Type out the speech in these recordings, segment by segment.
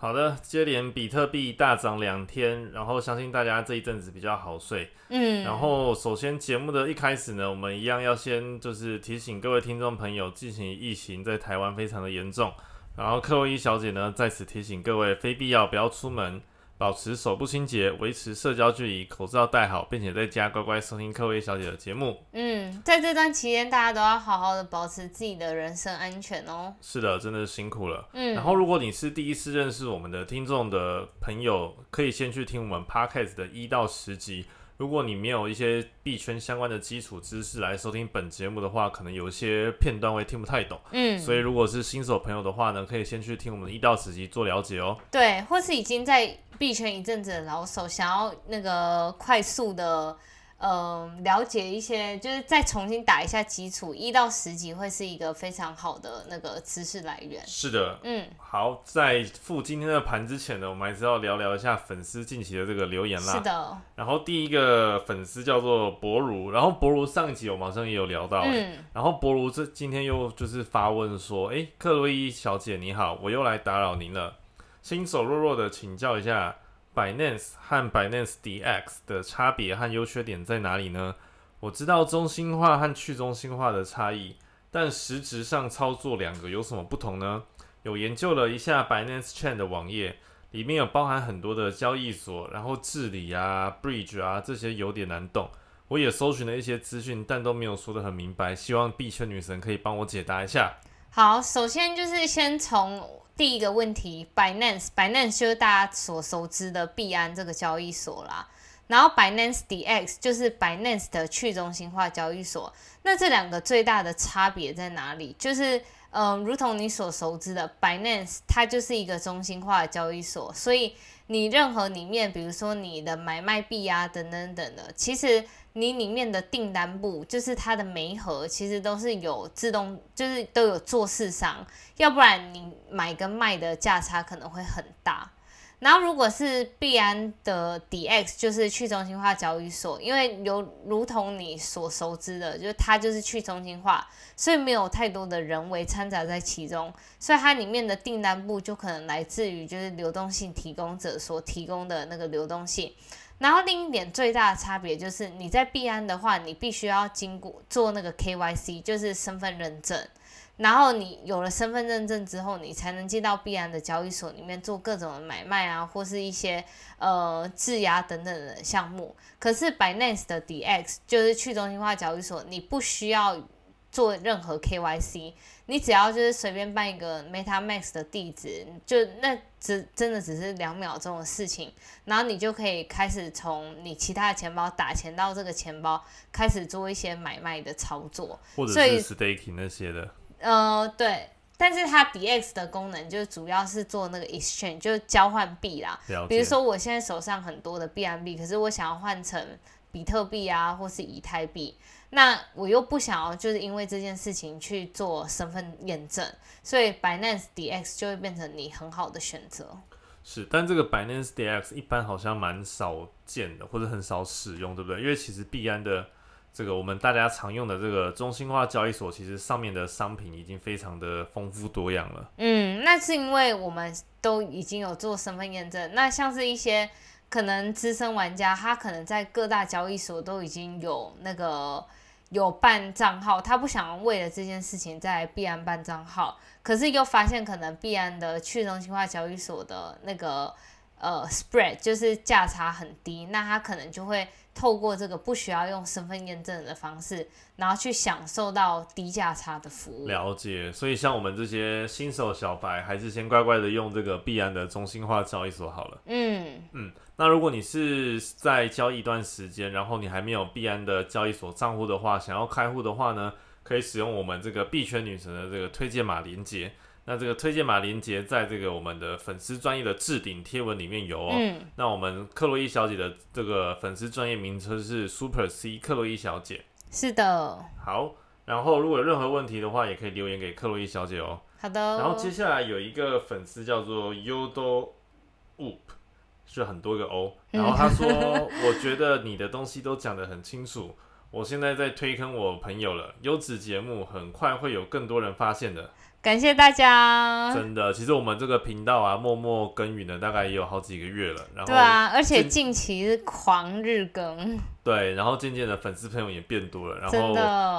好的，接连比特币大涨两天，然后相信大家这一阵子比较好睡。嗯，然后首先节目的一开始呢，我们一样要先就是提醒各位听众朋友，进行疫情在台湾非常的严重。然后克洛伊小姐呢在此提醒各位，非必要不要出门。保持手部清洁，维持社交距离，口罩戴好，并且在家乖乖收听科威小姐的节目。嗯，在这段期间，大家都要好好的保持自己的人身安全哦。是的，真的是辛苦了。嗯，然后如果你是第一次认识我们的听众的朋友，可以先去听我们 Podcast 的一到十集。如果你没有一些币圈相关的基础知识来收听本节目的话，可能有一些片段会听不太懂。嗯，所以如果是新手朋友的话呢，可以先去听我们的一到十集做了解哦。对，或是已经在币圈一阵子的老手，想要那个快速的。嗯，了解一些，就是再重新打一下基础，一到十级会是一个非常好的那个知识来源。是的，嗯，好，在付今天的盘之前呢，我们还是要聊聊一下粉丝近期的这个留言啦。是的。然后第一个粉丝叫做博如，然后博如上一集我马上也有聊到，嗯，然后博如这今天又就是发问说，哎，克洛伊小姐你好，我又来打扰您了，新手弱弱的请教一下。Binance 和 Binance DX 的差别和优缺点在哪里呢？我知道中心化和去中心化的差异，但实质上操作两个有什么不同呢？有研究了一下 Binance Chain 的网页，里面有包含很多的交易所，然后治理啊、Bridge 啊这些有点难懂。我也搜寻了一些资讯，但都没有说得很明白。希望币圈女神可以帮我解答一下。好，首先就是先从。第一个问题，Binance，Binance 就是大家所熟知的币安这个交易所啦。然后 Binance DX 就是 Binance 的去中心化交易所。那这两个最大的差别在哪里？就是，嗯，如同你所熟知的，Binance 它就是一个中心化的交易所，所以你任何里面，比如说你的买卖币啊等等等的，其实。你里面的订单簿就是它的煤盒，其实都是有自动，就是都有做市商，要不然你买跟卖的价差可能会很大。然后如果是币安的 DX，就是去中心化交易所，因为有如同你所熟知的，就是它就是去中心化，所以没有太多的人为掺杂在其中，所以它里面的订单部就可能来自于就是流动性提供者所提供的那个流动性。然后另一点最大的差别就是，你在币安的话，你必须要经过做那个 KYC，就是身份认证。然后你有了身份认证之后，你才能进到币安的交易所里面做各种的买卖啊，或是一些呃质押等等的项目。可是 Binance 的 DX 就是去中心化交易所，你不需要做任何 KYC。你只要就是随便办一个 MetaMask 的地址，就那只真的只是两秒钟的事情，然后你就可以开始从你其他的钱包打钱到这个钱包，开始做一些买卖的操作，或者是 Staking 那些的。呃，对，但是它 DX 的功能就主要是做那个 Exchange，就是交换币啦。比如说我现在手上很多的 BNB，可是我想要换成比特币啊，或是以太币。那我又不想要，就是因为这件事情去做身份验证，所以 Binance DX 就会变成你很好的选择。是，但这个 Binance DX 一般好像蛮少见的，或者很少使用，对不对？因为其实币安的这个我们大家常用的这个中心化交易所，其实上面的商品已经非常的丰富多样了。嗯，那是因为我们都已经有做身份验证。那像是一些可能资深玩家，他可能在各大交易所都已经有那个。有办账号，他不想为了这件事情在币安办账号，可是又发现可能币安的去中心化交易所的那个呃 spread 就是价差很低，那他可能就会透过这个不需要用身份验证的方式，然后去享受到低价差的服务。了解，所以像我们这些新手小白，还是先乖乖的用这个币安的中心化交易所好了。嗯嗯。那如果你是在交易一段时间，然后你还没有币安的交易所账户的话，想要开户的话呢，可以使用我们这个币圈女神的这个推荐码连接。那这个推荐码连接在这个我们的粉丝专业的置顶贴文里面有哦。嗯。那我们克洛伊小姐的这个粉丝专业名称是 Super C 克洛伊小姐。是的。好，然后如果有任何问题的话，也可以留言给克洛伊小姐哦。好的。然后接下来有一个粉丝叫做 Yodo Oop，是很多个 O。然后他说：“ 我觉得你的东西都讲得很清楚，我现在在推坑我朋友了，优质节目很快会有更多人发现的。”感谢大家。真的，其实我们这个频道啊，默默耕耘了大概也有好几个月了。然后对啊，而且近期是狂日更。对，然后渐渐的粉丝朋友也变多了，然后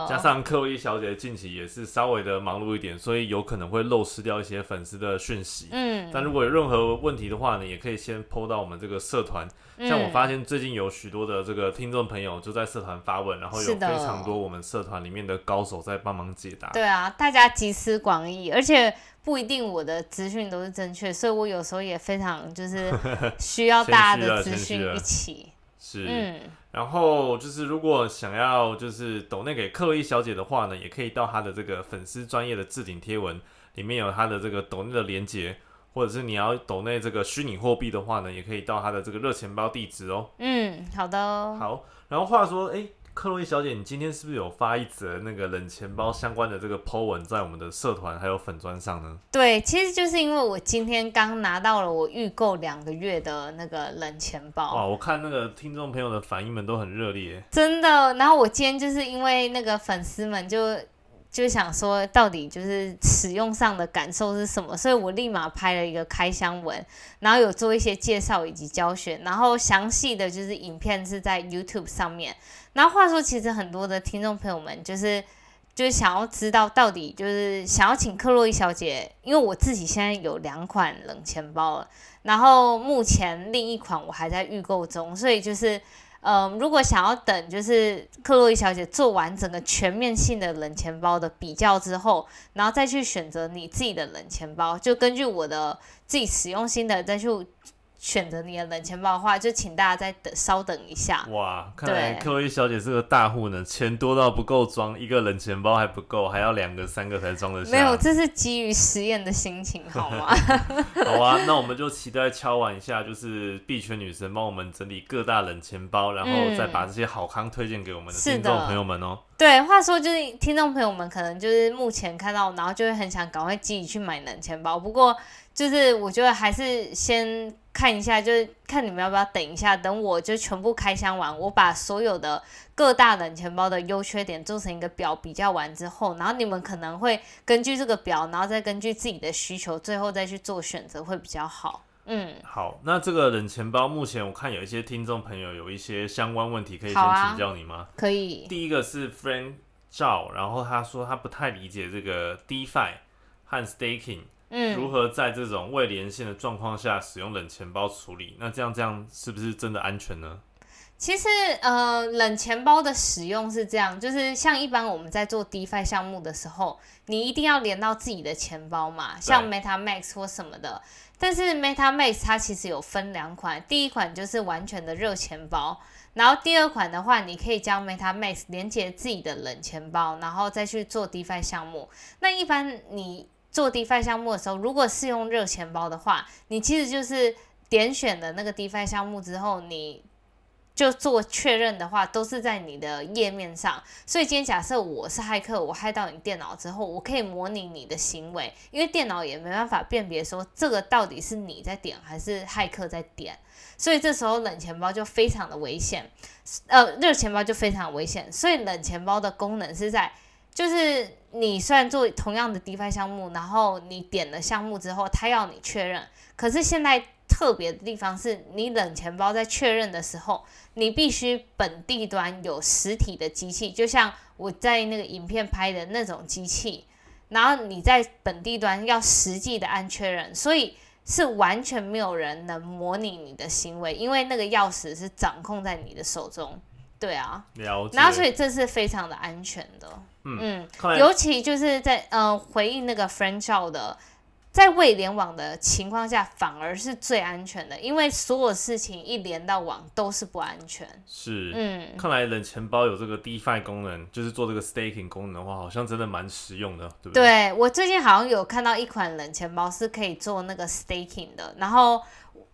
加上克洛伊小姐近期也是稍微的忙碌一点，所以有可能会漏失掉一些粉丝的讯息。嗯，但如果有任何问题的话呢，也可以先 PO 到我们这个社团。像我发现最近有许多的这个听众朋友就在社团发问，然后有非常多我们社团里面的高手在帮忙解答。对啊，大家集思广益，而且不一定我的资讯都是正确，所以我有时候也非常就是需要大家的资讯一起。是，嗯。然后就是，如果想要就是抖内给克洛伊小姐的话呢，也可以到她的这个粉丝专业的置顶贴文里面有她的这个抖内的连接，或者是你要抖内这个虚拟货币的话呢，也可以到她的这个热钱包地址哦。嗯，好的。好，然后话说，哎。克洛伊小姐，你今天是不是有发一则那个冷钱包相关的这个 po 文在我们的社团还有粉砖上呢？对，其实就是因为我今天刚拿到了我预购两个月的那个冷钱包。哇，我看那个听众朋友的反应们都很热烈，真的。然后我今天就是因为那个粉丝们就就想说，到底就是使用上的感受是什么，所以我立马拍了一个开箱文，然后有做一些介绍以及教学，然后详细的就是影片是在 YouTube 上面。然后话说，其实很多的听众朋友们就是就是想要知道到底就是想要请克洛伊小姐，因为我自己现在有两款冷钱包了，然后目前另一款我还在预购中，所以就是嗯，如果想要等就是克洛伊小姐做完整个全面性的冷钱包的比较之后，然后再去选择你自己的冷钱包，就根据我的自己使用心得再去。选择你的冷钱包的话，就请大家再等稍等一下。哇，看来克洛伊小姐是个大户呢，钱多到不够装一个冷钱包还不够，还要两个、三个才装得下。没有，这是基于实验的心情，好吗？好啊，那我们就期待敲完一下，就是币圈女神帮我们整理各大冷钱包，然后再把这些好康推荐给我们的听众朋友们哦。对，话说就是听众朋友们可能就是目前看到，然后就会很想赶快自己去买冷钱包，不过。就是我觉得还是先看一下，就是看你们要不要等一下，等我就全部开箱完，我把所有的各大冷钱包的优缺点做成一个表比较完之后，然后你们可能会根据这个表，然后再根据自己的需求，最后再去做选择会比较好。嗯，好，那这个冷钱包目前我看有一些听众朋友有一些相关问题，可以先请教你吗？可以。第一个是 friend 赵，然后他说他不太理解这个 DeFi 和 Staking。如何在这种未连线的状况下使用冷钱包处理？那这样这样是不是真的安全呢？其实，呃，冷钱包的使用是这样，就是像一般我们在做 DeFi 项目的时候，你一定要连到自己的钱包嘛，像 MetaMask 或什么的。但是 MetaMask 它其实有分两款，第一款就是完全的热钱包，然后第二款的话，你可以将 MetaMask 连接自己的冷钱包，然后再去做 DeFi 项目。那一般你做 DeFi 项目的时候，如果是用热钱包的话，你其实就是点选的那个 DeFi 项目之后，你就做确认的话，都是在你的页面上。所以今天假设我是骇客，我骇到你电脑之后，我可以模拟你的行为，因为电脑也没办法辨别说这个到底是你在点还是骇客在点，所以这时候冷钱包就非常的危险，呃，热钱包就非常危险。所以冷钱包的功能是在。就是你虽然做同样的 DeFi 项目，然后你点了项目之后，他要你确认。可是现在特别的地方是，你冷钱包在确认的时候，你必须本地端有实体的机器，就像我在那个影片拍的那种机器，然后你在本地端要实际的按确认，所以是完全没有人能模拟你的行为，因为那个钥匙是掌控在你的手中。对啊，了解。然后所以这是非常的安全的。嗯，尤其就是在呃回应那个 French 的，在未联网的情况下，反而是最安全的，因为所有事情一连到网都是不安全。是，嗯，看来冷钱包有这个 DeFi 功能，就是做这个 Staking 功能的话，好像真的蛮实用的，对不对？对我最近好像有看到一款冷钱包是可以做那个 Staking 的，然后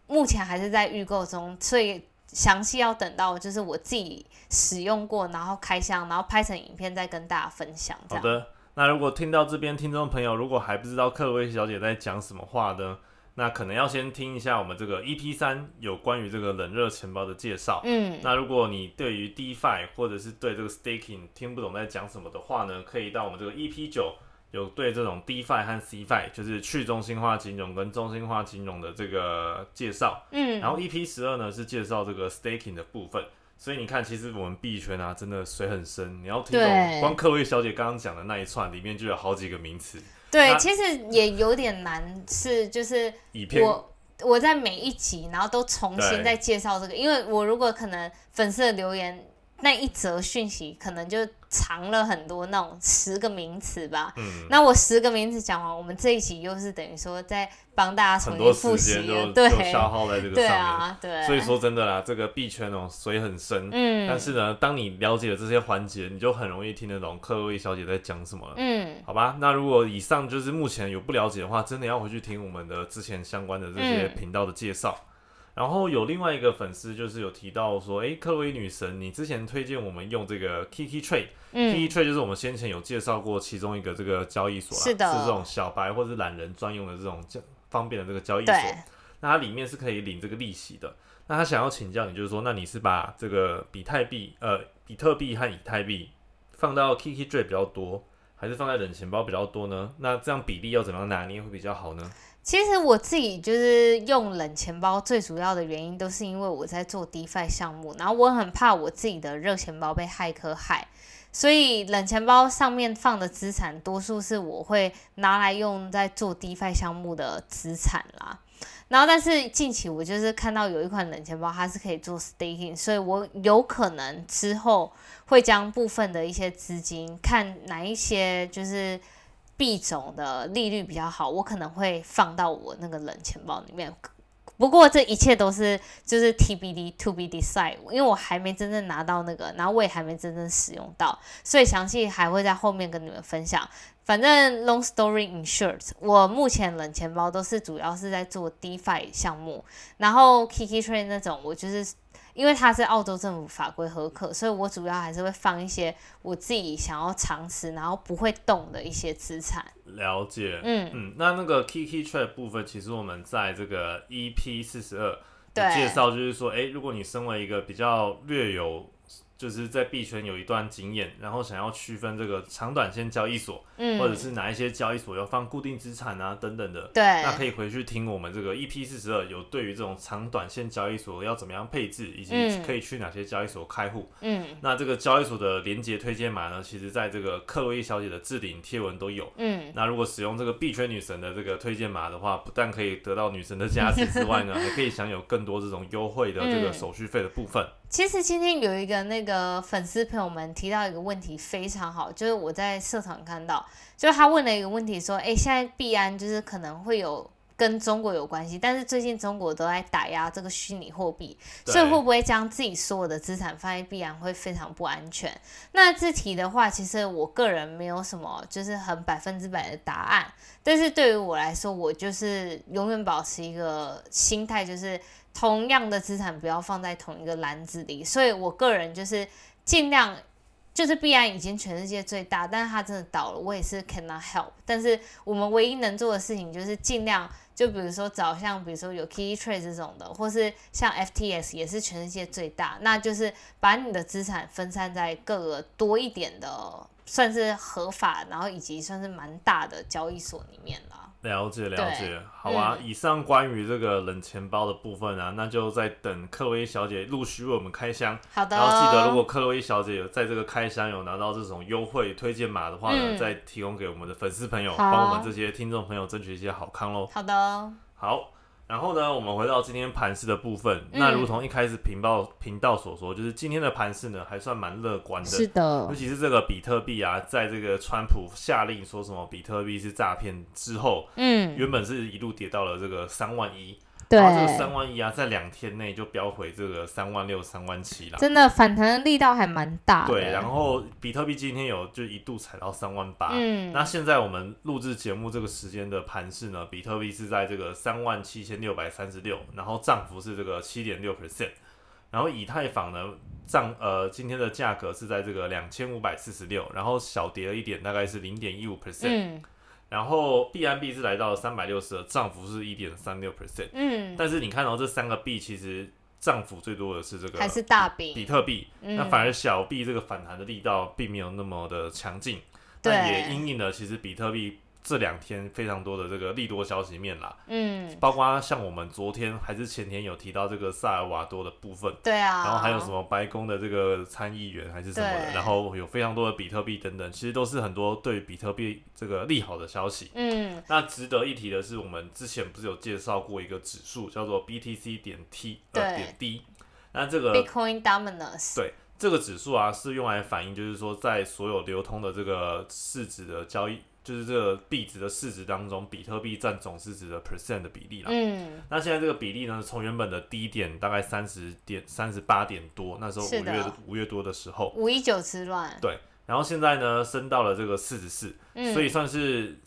目前还是在预购中，所以。详细要等到就是我自己使用过，然后开箱，然后拍成影片再跟大家分享。好的，那如果听到这边听众朋友如果还不知道克洛伊小姐在讲什么话呢？那可能要先听一下我们这个 EP 三有关于这个冷热钱包的介绍。嗯，那如果你对于 DeFi 或者是对这个 Staking 听不懂在讲什么的话呢，可以到我们这个 EP 九有对这种 DeFi 和 CFi 就是去中心化金融跟中心化金融的这个介绍。嗯，然后 EP 十二呢是介绍这个 Staking 的部分。所以你看，其实我们币圈啊，真的水很深。你要听懂，光克洛伊小姐刚刚讲的那一串里面就有好几个名词。对，其实也有点难，是就是我我在每一集，然后都重新再介绍这个，因为我如果可能粉丝的留言那一则讯息，可能就。藏了很多那种十个名词吧，嗯，那我十个名词讲完，我们这一集又是等于说在帮大家重新复习，对，消耗在这个上面，对啊，对。所以说真的啦，这个币圈哦水很深，嗯，但是呢，当你了解了这些环节，你就很容易听得懂克洛伊小姐在讲什么了，嗯，好吧。那如果以上就是目前有不了解的话，真的要回去听我们的之前相关的这些频道的介绍。然后有另外一个粉丝就是有提到说，哎，克洛伊女神，你之前推荐我们用这个 Kiki Trade，Kiki Trade 就是我们先前有介绍过其中一个这个交易所，是的，是这种小白或者懒人专用的这种交方便的这个交易所。那它里面是可以领这个利息的。那他想要请教你，就是说，那你是把这个比特币、呃，比特币和以太币放到 Kiki Trade 比较多，还是放在冷钱包比较多呢？那这样比例要怎么样拿捏会比较好呢？其实我自己就是用冷钱包，最主要的原因都是因为我在做 DeFi 项目，然后我很怕我自己的热钱包被骇客害，所以冷钱包上面放的资产，多数是我会拿来用在做 DeFi 项目的资产啦。然后，但是近期我就是看到有一款冷钱包，它是可以做 Staking，所以我有可能之后会将部分的一些资金，看哪一些就是。币种的利率比较好，我可能会放到我那个冷钱包里面。不过这一切都是就是 TBD to be decide，因为我还没真正拿到那个，然后我也还没真正使用到，所以详细还会在后面跟你们分享。反正 long story in short，我目前冷钱包都是主要是在做 DeFi 项目，然后 Kiki Trade 那种我就是。因为它是澳洲政府法规合可，所以我主要还是会放一些我自己想要长持，然后不会动的一些资产。了解，嗯嗯，那那个 Kiki Trade 部分，其实我们在这个 EP 四十二的介绍，就是说，哎，如果你身为一个比较略有。就是在币圈有一段经验，然后想要区分这个长短线交易所，嗯，或者是哪一些交易所要放固定资产啊等等的，对，那可以回去听我们这个 EP 四十二，有对于这种长短线交易所要怎么样配置，以及可以去哪些交易所开户，嗯，那这个交易所的连接推荐码呢，其实在这个克洛伊小姐的置顶贴文都有，嗯，那如果使用这个币圈女神的这个推荐码的话，不但可以得到女神的加持之外呢，还可以享有更多这种优惠的这个手续费的部分。其实今天有一个那个粉丝朋友们提到一个问题非常好，就是我在社团看到，就是他问了一个问题说，哎，现在币安就是可能会有跟中国有关系，但是最近中国都在打压这个虚拟货币，所以会不会将自己所有的资产放在币安会非常不安全？那这题的话，其实我个人没有什么就是很百分之百的答案，但是对于我来说，我就是永远保持一个心态，就是。同样的资产不要放在同一个篮子里，所以我个人就是尽量，就是必然已经全世界最大，但是它真的倒了，我也是 cannot help。但是我们唯一能做的事情就是尽量，就比如说找像比如说有 Key Trade 这种的，或是像 FTS 也是全世界最大，那就是把你的资产分散在各个多一点的，算是合法，然后以及算是蛮大的交易所里面了。了解了解，好吧。以上关于这个冷钱包的部分啊，那就在等克洛伊小姐陆续为我们开箱。好的。然后记得，如果克洛伊小姐有在这个开箱有拿到这种优惠推荐码的话呢，再提供给我们的粉丝朋友，帮我们这些听众朋友争取一些好康喽。好的。好。然后呢，我们回到今天盘市的部分。那如同一开始频道频道所说，就是今天的盘市呢，还算蛮乐观的。是的，尤其是这个比特币啊，在这个川普下令说什么比特币是诈骗之后，嗯，原本是一路跌到了这个三万一。对，这个三万一啊，在两天内就飙回这个三万六、三万七了，真的反弹的力道还蛮大。对，然后比特币今天有就一度踩到三万八。嗯，那现在我们录制节目这个时间的盘势呢，比特币是在这个三万七千六百三十六，然后涨幅是这个七点六 percent。然后以太坊呢涨呃今天的价格是在这个两千五百四十六，然后小跌了一点，大概是零点一五 percent。嗯然后币安币是来到了三百六十二，涨幅是一点三六 percent。嗯，但是你看到、这三个币其实涨幅最多的是这个还是大币。比，特币，嗯。那反而小币这个反弹的力道并没有那么的强劲，但也对因应了其实比特币这两天非常多的这个利多消息面啦，嗯，包括像我们昨天还是前天有提到这个萨尔瓦多的部分。对啊，然后还有什么白宫的这个参议员还是什么的，然后有非常多的比特币等等，其实都是很多对比特币这个利好的消息。嗯。那值得一提的是，我们之前不是有介绍过一个指数叫做 BTC 点 T 呃对。点 D，那这个，Bitcoin Dominance，对这个指数啊是用来反映，就是说在所有流通的这个市值的交易，就是这个币值的市值当中，比特币占总市值的 percent 的比例啦。嗯，那现在这个比例呢，从原本的低点大概三十点三十八点多，那时候五月五月多的时候，五一九之乱，对，然后现在呢升到了这个四十四，嗯，所以算是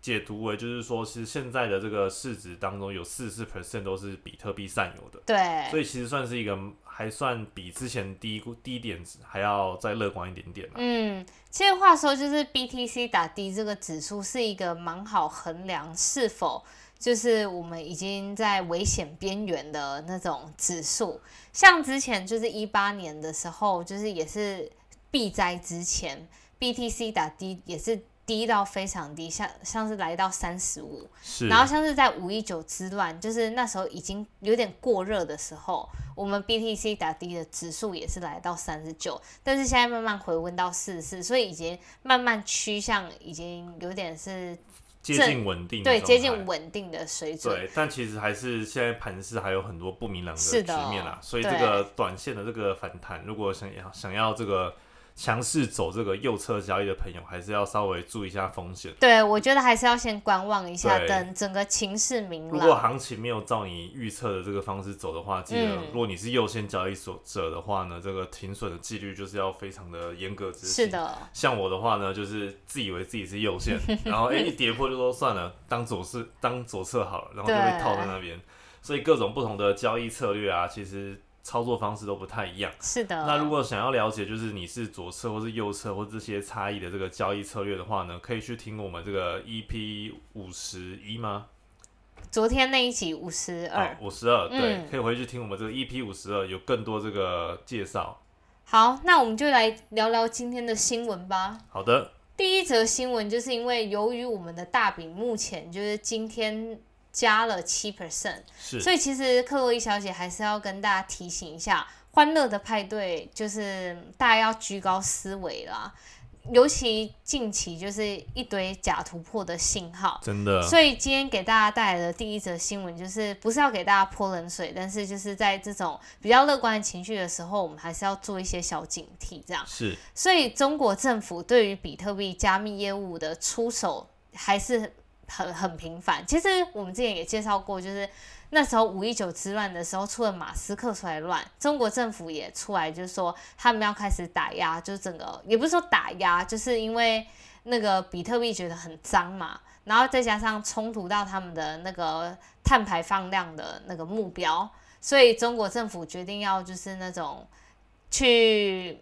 解读为就是说，是现在的这个市值当中有四十四 percent 都是比特币占有的，对，所以其实算是一个还算比之前低低点还要再乐观一点点啦。嗯，其实话说，就是 BTC 打低这个指数是一个蛮好衡量是否就是我们已经在危险边缘的那种指数。像之前就是一八年的时候，就是也是避灾之前，BTC 打低也是低到非常低，像像是来到三十五。是，然后像是在五一九之乱，就是那时候已经有点过热的时候，我们 BTC 打低的指数也是来到三十九，但是现在慢慢回温到四十四，所以已经慢慢趋向，已经有点是接近稳定的对接近稳定的水准。对，但其实还是现在盘势还有很多不明朗的局是的面啦，所以这对个短线的这个反弹，如果想要想要这个强势走这个右侧交易的朋友，还是要稍微注意一下风险。对，我觉得还是要先观望一下，等整个情势明朗如果。行情没有照你预测的这个方式走的话，记得嗯如果你是右线交易所者的话呢，这个停损的纪律就是要非常的严格执行。是。的，像我的话呢，就是自以为自己是右线，然后哎、一跌破就说算了，当左侧当左侧好了，然后就被套在那边。所以各种不同的交易策略啊，其实操作方式都不太一样。是的。那如果想要了解，就是你是左侧或是右侧或这些差异的这个交易策略的话呢，可以去听我们这个 EP 五十一吗？昨天那一集五十二，五十二，对，嗯可以回去听我们这个 EP 五十二，有更多这个介绍。好，那我们就来聊聊今天的新闻吧。好的，第一则新闻就是因为由于我们的大饼目前就是今天加了七 percent，是所以其实克洛伊小姐还是要跟大家提醒一下，欢乐的派对就是大家要居高思维啦。尤其近期就是一堆假突破的信号，真的，所以今天给大家带来的第一则新闻，就是不是要给大家泼冷水，但是就是在这种比较乐观的情绪的时候，我们还是要做一些小警惕，这样。是所以中国政府对于比特币加密业务的出手还是很很频繁。其实我们之前也介绍过，就是那时候五一九之乱的时候，除了马斯克出来乱，中国政府也出来，就是说他们要开始打压，就是整个也不是说打压，就是因为那个比特币觉得很脏嘛，然后再加上冲突到他们的那个碳排放量的那个目标，所以中国政府决定要就是那种去。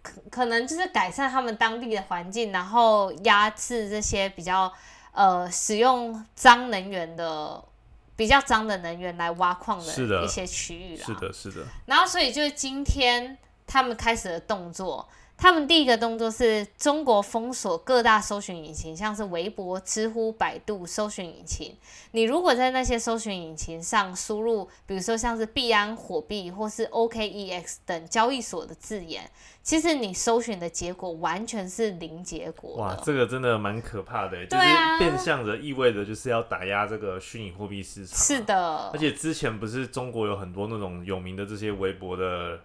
可可能就是改善他们当地的环境，然后压制这些比较呃使用脏能源的比较脏的能源来挖矿的的一些区域啦。是的，是的，然后所以就是今天他们开始的动作，他们第一个动作是中国封锁各大搜寻引擎，像是微博、知乎、百度搜寻引擎。你如果在那些搜寻引擎上输入，比如说像是币安、火币或是 OKEX 等交易所的字眼，其实你搜寻的结果完全是零结果哇，的。这个真的蛮可怕的，就是变相的意味着就是要打压这个虚拟货币市场。是，的而，且之前不是中国有很多那种有名的这些微博的，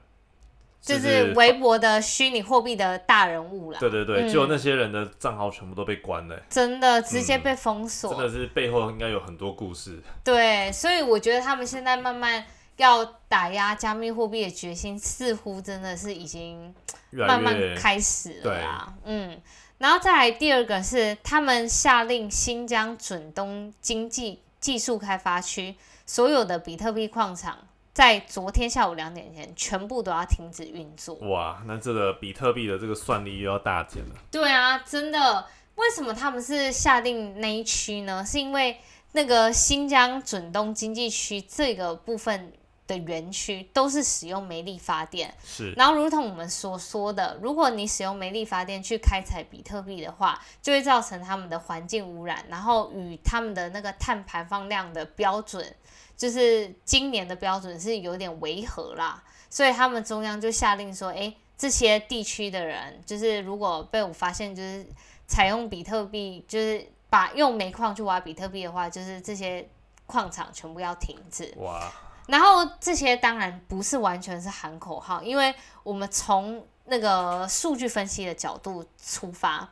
就是微博的虚拟货币的大人物啦。对对对，嗯就那些人的账号全部都被关了，真的直接被封锁。真的是背后应该有很多故事。对，所以我觉得他们现在慢慢要打压加密货币的决心，似乎真的是已经慢慢开始了啦。嗯，然后再来第二个是，他们下令新疆准东经济技术开发区所有的比特币矿场在昨天下午两点前全部都要停止运作。哇，那这个比特币的这个算力又要大减了。对啊，真的，为什么他们是下定那一区呢？是因为那个新疆准东经济区这个部分的园区都是使用煤力发电，是，然后如同我们所说的，如果你使用煤力发电去开采比特币的话，就会造成他们的环境污染，然后与他们的那个碳排放量的标准。就是今年的标准是有点违和啦，所以他们中央就下令说，哎，这些地区的人，就是如果被我发现，就是采用比特币，就是把用煤矿去挖比特币的话，就是这些矿场全部要停止。哇！然后这些当然不是完全是喊口号，因为我们从那个数据分析的角度出发，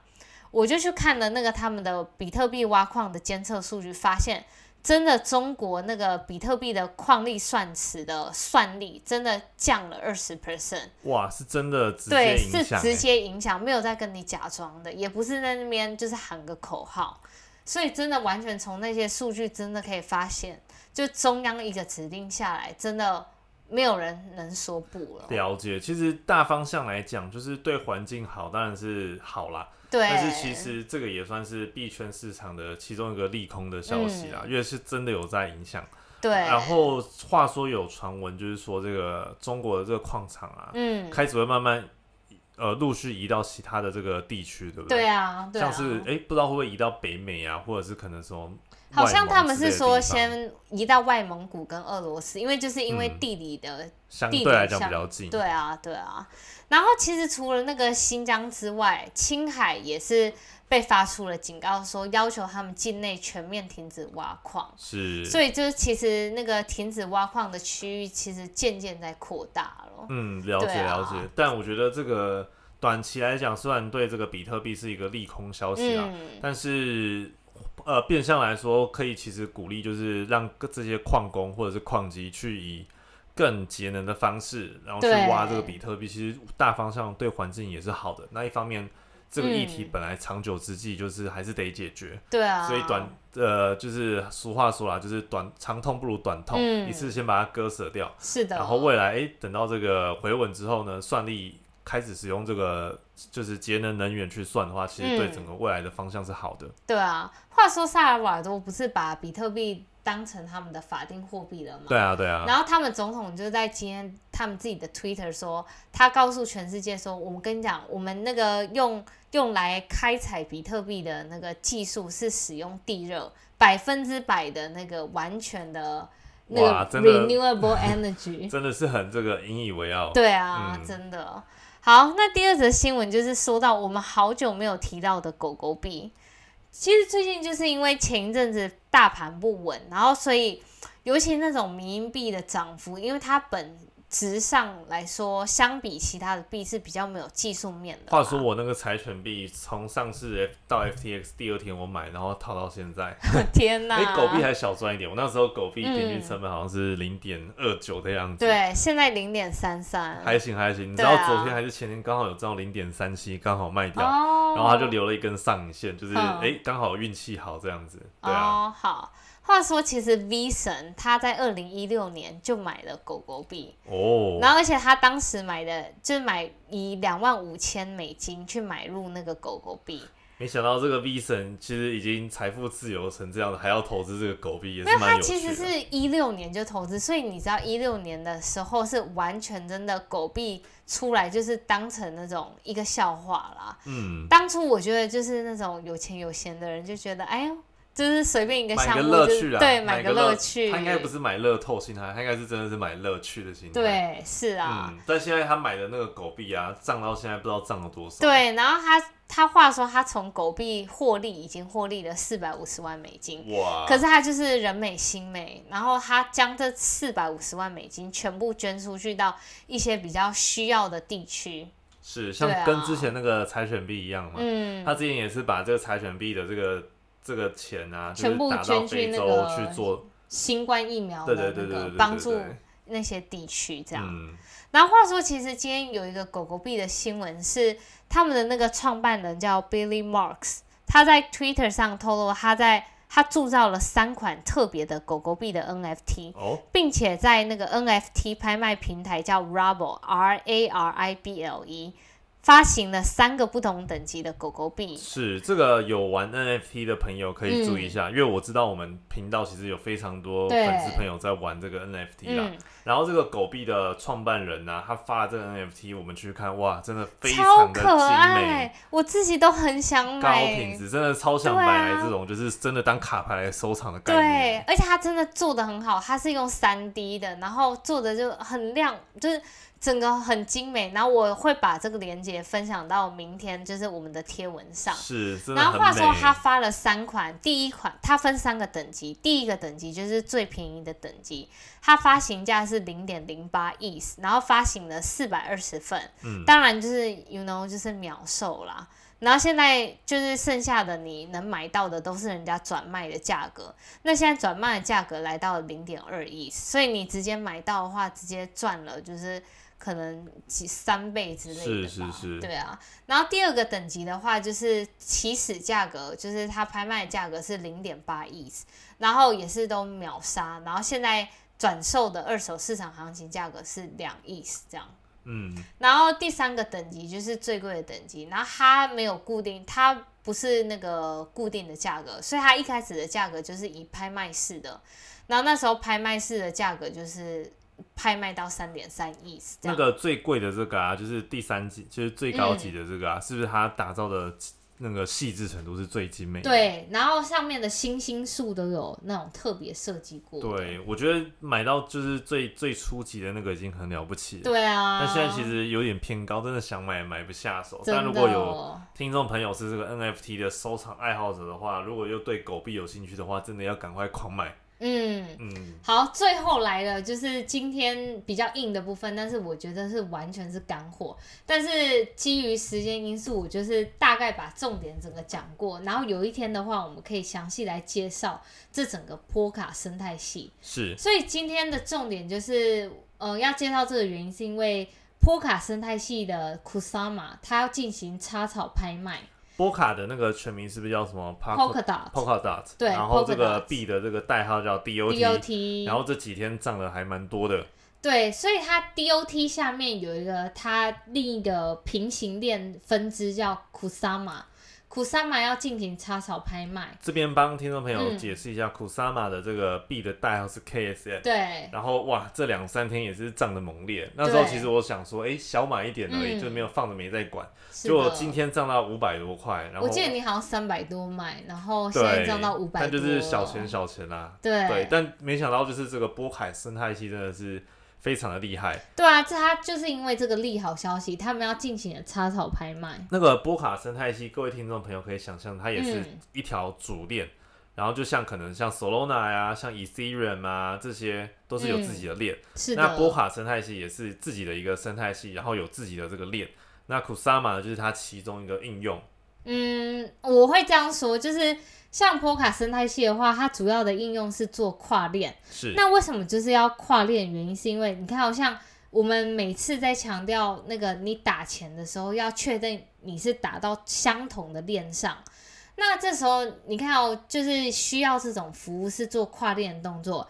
我就去看了那个他们的比特币挖矿的监测数据，发现。真的，中国那个比特币的矿力算池的算力真的降了二十 percent。哇，是真的直接对，是直接影响，没有在跟你假装的，也不是在那边就是喊个口号。所以真的完全从那些数据真的可以发现，就中央一个指令下来，真的没有人能说不了。了解，其实大方向来讲，就是对环境好，当然是好啦。对，但是其实这个也算是币圈市场的其中一个利空的消息啦，因为是真的有在影响。对，然后话说有传闻，就是说这个中国的这个矿场啊，嗯，开始会慢慢呃陆续移到其他的这个地区，对不对？对啊，像是哎，不知道会不会移到北美啊，或者是可能说，好像他们是说先移到外蒙古跟俄罗斯，因为就是因为地理的相对来讲比较近。对啊，对啊。然后其实除了那个新疆之外，青海也是被发出了警告，说要求他们境内全面停止挖矿。是，所以就是其实那个停止挖矿的区域，其实渐渐在扩大了。嗯，了解了解。但我觉得这个短期来讲，虽然对这个比特币是一个利空消息啊，但是呃，变相来说，可以其实鼓励就是让这些矿工或者是矿机去以。更节能的方式，然后去挖这个比特币，其实大方向对环境也是好的。那一方面，这个议题本来长久之计就是还是得解决。对啊，所以短呃就是俗话说啦，就是短长痛不如短痛，一次先把它割舍掉。是的。然后未来哎，等到这个回稳之后呢，算力开始使用这个就是节能能源去算的话，其实对整个未来的方向是好的。对啊，话说萨尔瓦多不是把比特币。当成他们的法定货币了吗？对啊，对啊。然后他们总统就在今天他们自己的 Twitter 说，他告诉全世界说，我们跟你讲，我们那个用用来开采比特币的那个技术是使用地热，百分之百的那个完全的那个 renewable energy，真的是很这个引以为傲。对啊，真的。好，那第二则新闻就是说到我们好久没有提到的狗狗币。其实最近就是因为前一阵子大盘不稳，然后所以尤其那种民营币的涨幅，因为它本质上来说，相比其他的币是比较没有技术面的。话说我那个柴犬币从上市到 FTX 第二天我买，然后套到现在，天哪！哎，狗币还小赚一点，我那时候狗币平均成本好像是零点二九的样子。对，现在零点三三，还行还行。你知道昨天还是前天刚好有这种零点三七，刚好卖掉。然后他就留了一根上影线，就是哎，刚好运气好这样子。对啊。好，话说其实 V 神他在二零一六年就买了狗狗币哦，然后而且他当时买的就是买以两万五千美金去买入那个狗狗币。没想到这个 V 神其实已经财富自由成这样了，还要投资这个狗币，也是蛮有趣的。他其实是一六年就投资，所以你知道一六年的时候是完全真的狗币出来就是当成那种一个笑话啦。嗯，当初我觉得就是那种有钱有闲的人就觉得，哎呦，就是随便一个项目，对，买个乐趣。他应该不是买乐透心态，他应该是真的是买乐趣的心态。对，是啊。嗯，但现在他买的那个狗币啊，涨到现在不知道涨了多少。对，然后他。他话说，他从狗币获利已经获利了四百五十万美金。哇！可是他就是人美心美，然后他将这四百五十万美金全部捐出去到一些比较需要的地区。是，像跟之前那个柴犬币一样嘛。嗯。他之前也是把这个柴犬币的这个这个钱啊，全部捐去那个去做新冠疫苗的那个帮助那些地区这样。然后话说，其实今天有一个狗狗币的新闻是。他们的那个创办人叫 Billy Marks，他在 Twitter 上透露，他在他铸造了三款特别的狗狗币的 NFT，哦，并且在那个 NFT 拍卖平台叫 Rarible R A R I B L E 发行了三个不同等级的狗狗币。是这个有玩 NFT 的朋友可以注意一嗯下，因为我知道我们频道其实有非常多对粉丝朋友在玩这个 NFT 啦。嗯，然后这个狗币的创办人呢、他发了这个 NFT，我们去看，哇，真的非常的精美爱，，我自己都很想买高。品质，真的超想买来这种，就是真的当卡牌来收藏的概对。，而且它真的做的很好，它是用三 D 的，然后做的就很亮，就是整个很精美。然后我会把这个链接分享到明天，就是我们的贴文上。是，然后话。说，他发了三款，第一款它分三个等级，第一个等级就是最便宜的等级，它发行价是零点零八亿，然后发行了四百二十份，嗯当然就是 you know 就是秒售啦。然后现在就是剩下的你能买到的都是人家转卖的价格，那现在转卖的价格来到了零点二亿，所以你直接买到的话，直接赚了就是可能几三倍之类的吧。是是是对啊。然后第二个等级的话，就是起始价格，就是它拍卖的价格是零点八亿，然后也是都秒杀，然后现在转售的二手市场行情价格是两亿这样。嗯，然后第三个等级就是最贵的等级，然后它没有固定，它不是那个固定的价格，所以它一开始的价格就是以拍卖式的，然后那时候拍卖式的价格就是拍卖到三点三亿这那。个最贵的这个啊，就是第三级，就是最高级的这个啊，是不是它打造的那个细致程度是最精美的？对，然后上面的星星数都有那种特别设计过。对，我觉得买到就是最最初级的那个已经很了不起了。对啊。但现在其实有点偏高，真的想买也买不下手。但如果有听众朋友是这个 NFT 的收藏爱好者的话，如果又对狗币有兴趣的话，真的要赶快狂买。嗯。嗯，好，最后来了，就是今天比较硬的部分，但是我觉得是完全是干货。但是基于时间因素，我就是大概把重点整个讲过。然后有一天的话，我们可以详细来介绍这整个波卡生态系。是所以今天的重点就是，呃，要介绍这个原因是因为波卡生态系的 Kusama 它要进行插草拍卖波卡的那个全名是不是叫什么 Polka Dot Polka Dot？对然后这个 B 的这个代号叫 DOT。DOT，然后这几天涨的还蛮多的。对，所以它 DOT 下面有一个它另一个平行链分支叫 Kusama。Kusama 要进行插草拍卖，这边帮听众朋友嗯。解释一下，Kusama 的这个币的代号是 KSM。对。然后哇，这两三天也是涨得猛烈。那时候其实我想说，哎，小买一点而已，嗯就没有放着没在管。结果今天涨到五百多块，然后我记得你好像三百多买，然后现在涨到五百多，但就是小钱小钱啦、对。对，但没想到就是这个波凯生态系真的是非常的厉害。对啊，这他就是因为这个利好消息，他们要进行了插草拍卖。那个波卡生态系，各位听众朋友可以想象，它也是嗯一条主链。然后就像可能像 Solana 呀、像 Ethereum 啊，这些都是有自己的链。是的，那波卡生态系也是自己的一个生态系，然后有自己的这个链。那 Kusama 呢，就是它其中一个应用。嗯，我会这样说，就是像波卡生态系的话，它主要的应用是做跨链。是那为什么就是要跨链？原因是因为你看，好像我们每次在强调那个你打钱的时候，要确定你是打到相同的链上。那这时候你看哦，就是需要这种服务是做跨链的动作，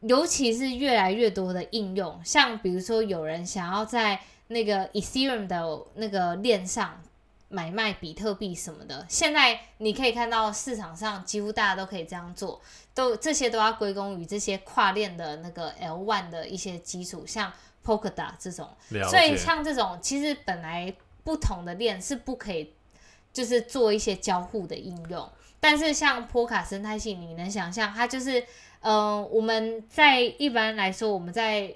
尤其是越来越多的应用，像比如说有人想要在那个 Ethereum 的那个链上买卖比特币什么的，现在你可以看到市场上几乎大家都可以这样做，都这些都要归功于这些跨链的那个 L one 的一些基础，像 Polkadot 这种。了所以，像这种其实本来不同的链是不可以，就是做一些交互的应用。但是像波卡生态系，你能想象它就是，嗯、呃，我们在一般来说，我们在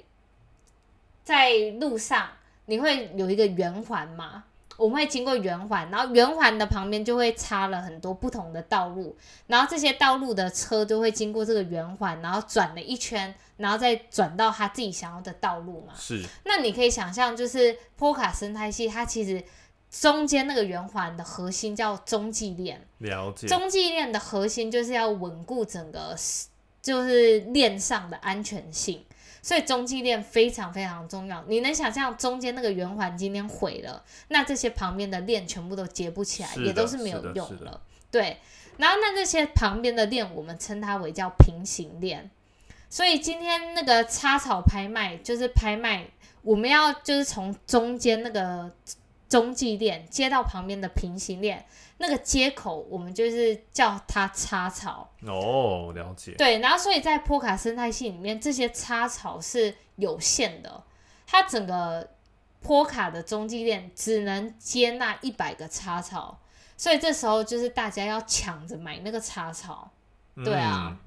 在路上你会有一个圆环嘛？我们会经过圆环，然后圆环的旁边就会插了很多不同的道路，然后这些道路的车就会经过这个圆环，然后转了一圈，然后再转到他自己想要的道路嘛。是。那你可以想象，就是波卡生态系，它其实中间那个圆环的核心叫中继链，了解，中继链的核心就是要稳固整个就是链上的安全性，所以中继链非常非常重要。你能想象中间那个圆环今天毁了，那这些旁边的链全部都接不起来，也都是没有用了。对，然后那这些旁边的链，我们称它为叫平行链。所以今天那个插草拍卖，就是拍卖，我们要就是从中间那个中继链接到旁边的平行链，那个接口我们就是叫它插槽。哦，了解。对，然后所以在波卡生态系里面，这些插槽是有限的，它整个波卡的中继链只能接纳一百个插槽，所以这时候就是大家要抢着买那个插槽。对啊嗯。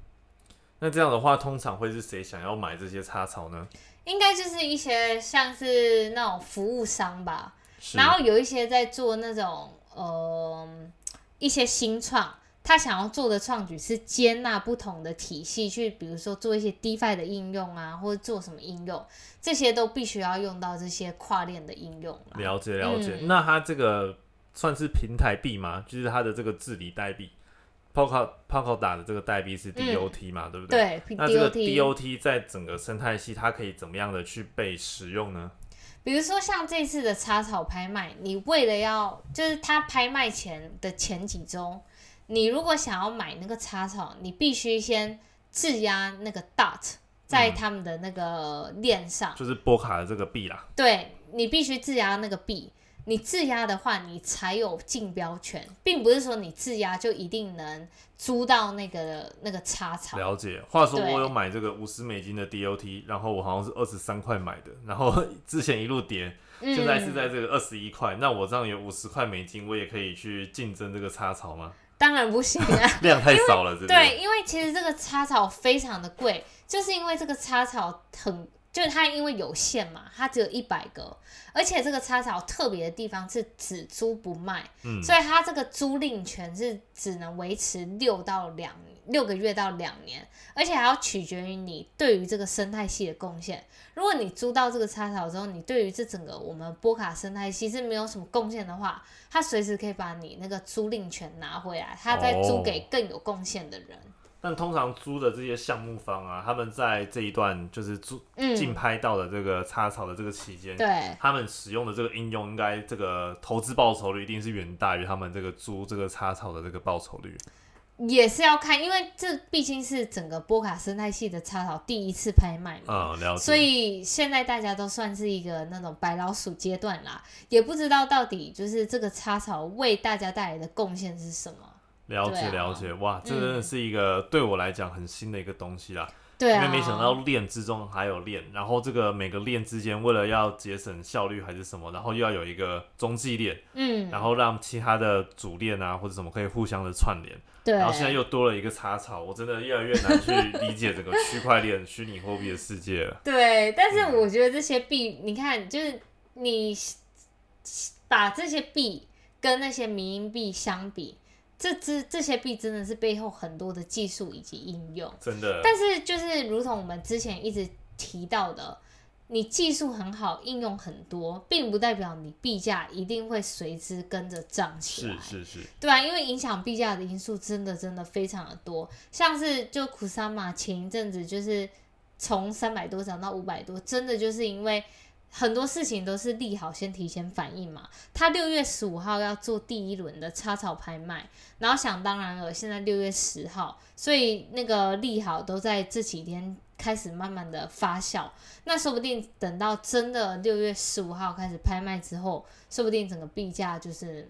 那这样的话，通常会是谁想要买这些插槽呢？应该就是一些像是那种服务商吧，是然后有一些在做那种呃一些新创，他想要做的创举是接纳不同的体系去，比如说做一些 DeFi 的应用啊，或者做什么应用，这些都必须要用到这些跨链的应用了。了解了解。嗯那它这个算是平台币吗？就是它的这个治理代币 p o c a p o c a 打的这个代币是 DOT 嘛，对不对？对那这个，DOT，DOT 在整个生态系，它可以怎么样的去被使用呢？比如说像这次的插草拍卖，你为了要就是它拍卖前的前几周，你如果想要买那个插草，你必须先质押那个 dot 在他们的那个链上，就是波卡的这个币啦。对你必须质押那个币。你质押的话，你才有竞标权，并不是说你质押就一定能租到那个那个插槽。了解。话说我有买这个五十美金的 DOT，然后我好像是二十三块买的，然后之前一路跌，嗯现在是在这个二十一块。那我这样有五十块美金，我也可以去竞争这个插槽吗？当然不行啊，量太少了，对对，因为其实这个插槽非常的贵，就是因为这个插槽很，就是它因为有限嘛，它只有一百个，而且这个插槽特别的地方是只租不卖，嗯所以它这个租赁权是只能维持六到两六个月到两年，而且还要取决于你对于这个生态系的贡献。如果你租到这个插槽之后，你对于这整个我们波卡生态系是没有什么贡献的话，它随时可以把你那个租赁权拿回来，它再租给更有贡献的人。但通常租的这些项目方啊，他们在这一段就是租嗯，竞拍到的这个插槽的这个期间，对，他们使用的这个应用，应该这个投资报酬率一定是远大于他们这个租这个插槽的这个报酬率。也是要看，因为这毕竟是整个波卡生态系的插草第一次拍卖嘛。嗯，了解。所以现在大家都算是一个那种白老鼠阶段啦，也不知道到底就是这个插草为大家带来的贡献是什么。了解啊了解，哇，这真的是一个对我来讲很新的一个东西啦。对啊，因为没想到链之中还有链，然后这个每个链之间为了要节省效率还是什么，然后又要有一个中继链，嗯，然后让其他的主链啊或者什么可以互相的串联。对，然后现在又多了一个插槽，我真的越来越难去理解整个区块链、虚拟货币的世界了。对，但是嗯我觉得这些币，你看，就是你把这些币跟那些民营币相比，这支这些币真的是背后很多的技术以及应用。真的，但是就是如同我们之前一直提到的，你技术很好，应用很多，并不代表你币价一定会随之跟着涨起来。是是是，对啊，因为影响币价的因素真的真的非常的多，像是就库萨玛前一阵子就是从三百多涨到五百多，真的就是因为很多事情都是利好先提前反应嘛。他六月十五号要做第一轮的插草拍卖，然后想当然了，现在六月十号，所以那个利好都在这几天开始慢慢的发酵。那说不定等到真的六月十五号开始拍卖之后，说不定整个币价就是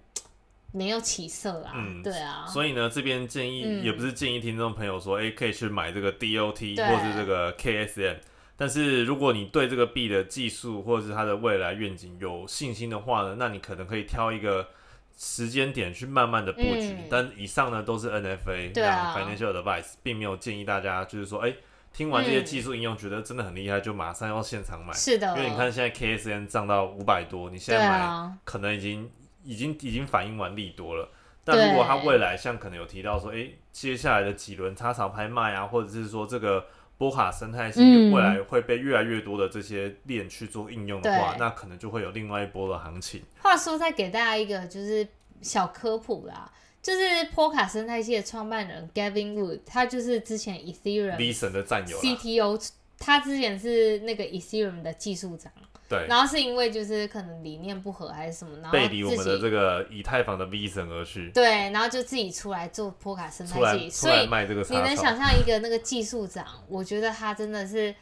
没有起色啦。嗯对啊，所以呢，这边建议、嗯也不是建议听众朋友说，哎、可以去买这个 DOT 对或是这个 KSM。但是如果你对这个币的技术或者是它的未来愿景有信心的话呢，那你可能可以挑一个时间点去慢慢的布局。嗯但以上呢都是 NFA，对啊 financial advice，并没有建议大家就是说，哎、听完这些技术应用觉得真的很厉害，就马上要现场买。是的，因为你看现在 KSN 涨到五百多，你现在买啊，可能已经已经已经反映完利多了。但如果它未来像可能有提到说，诶，接下来的几轮插槽拍卖啊，或者是说这个波卡生态系嗯未来会被越来越多的这些链去做应用的话，对那可能就会有另外一波的行情。话说再给大家一个就是小科普啦。就是波卡生态系的创办人 Gavin Wood，他就是之前 Ethereum V 神的战友，CTO，他之前是那个 Ethereum 的技术长，对，然后是因为就是可能理念不合还是什么，然后背离我们的这个以太坊的 V 神而去，对，然后就自己出来做波卡生态所以卖这个你能想。象一个那个技术长，我觉得他真的是，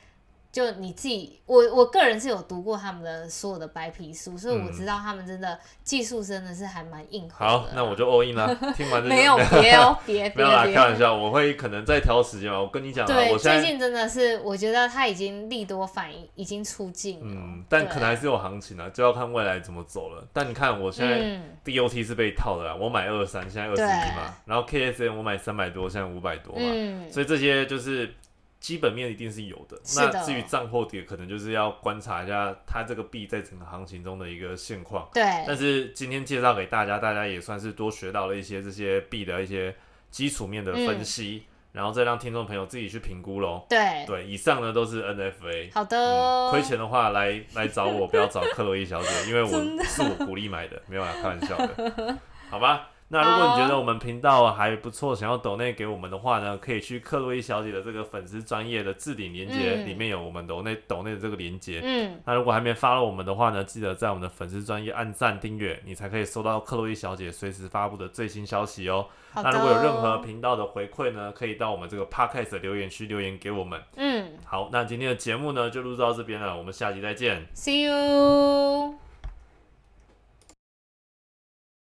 就你自己，我我个人是有读过他们的所有的白皮书，所以我嗯知道他们真的技术真的是还蛮硬核好那我就 all in 了。听完这个没有别哦，别 没有啦，开玩笑，我会可能再挑时间嘛。我跟你讲啊，对，我最近真的是，我觉得他已经利多反应已经出尽了，嗯，但可能还是有行情啊，就要看未来怎么走了。但你看我现在嗯 DOT 是被套的啦，我买二三，现在二十一嘛，然后 KSM 我买三百多，现在五百多嘛，嗯，所以这些就是基本面一定是有的。的那至于涨或跌，可能就是要观察一下它这个币在整个行情中的一个现况。对，但是今天介绍给大家，大家也算是多学到了一些这些币的一些基础面的分析，然后再让听众朋友自己去评估喽。对，对，以上呢都是 NFA。好的亏钱的话来来找我，不要找克洛伊小姐，因为我 是我鼓励买的，没有啦，开玩笑的，好吧？那如果你觉得我们频道还不错，想要抖内给我们的话呢，可以去克洛伊小姐的这个粉丝专业的置顶连接，嗯里面有我们抖内抖内的这个连接。嗯，那如果还没发了我们的话呢，记得在我们的粉丝专业按赞订阅，你才可以收到克洛伊小姐随时发布的最新消息哦。那如果有任何频道的回馈呢，可以到我们这个 podcast 的留言区留言给我们。嗯好，那今天的节目呢就录到这边了，我们下期再见。，See you。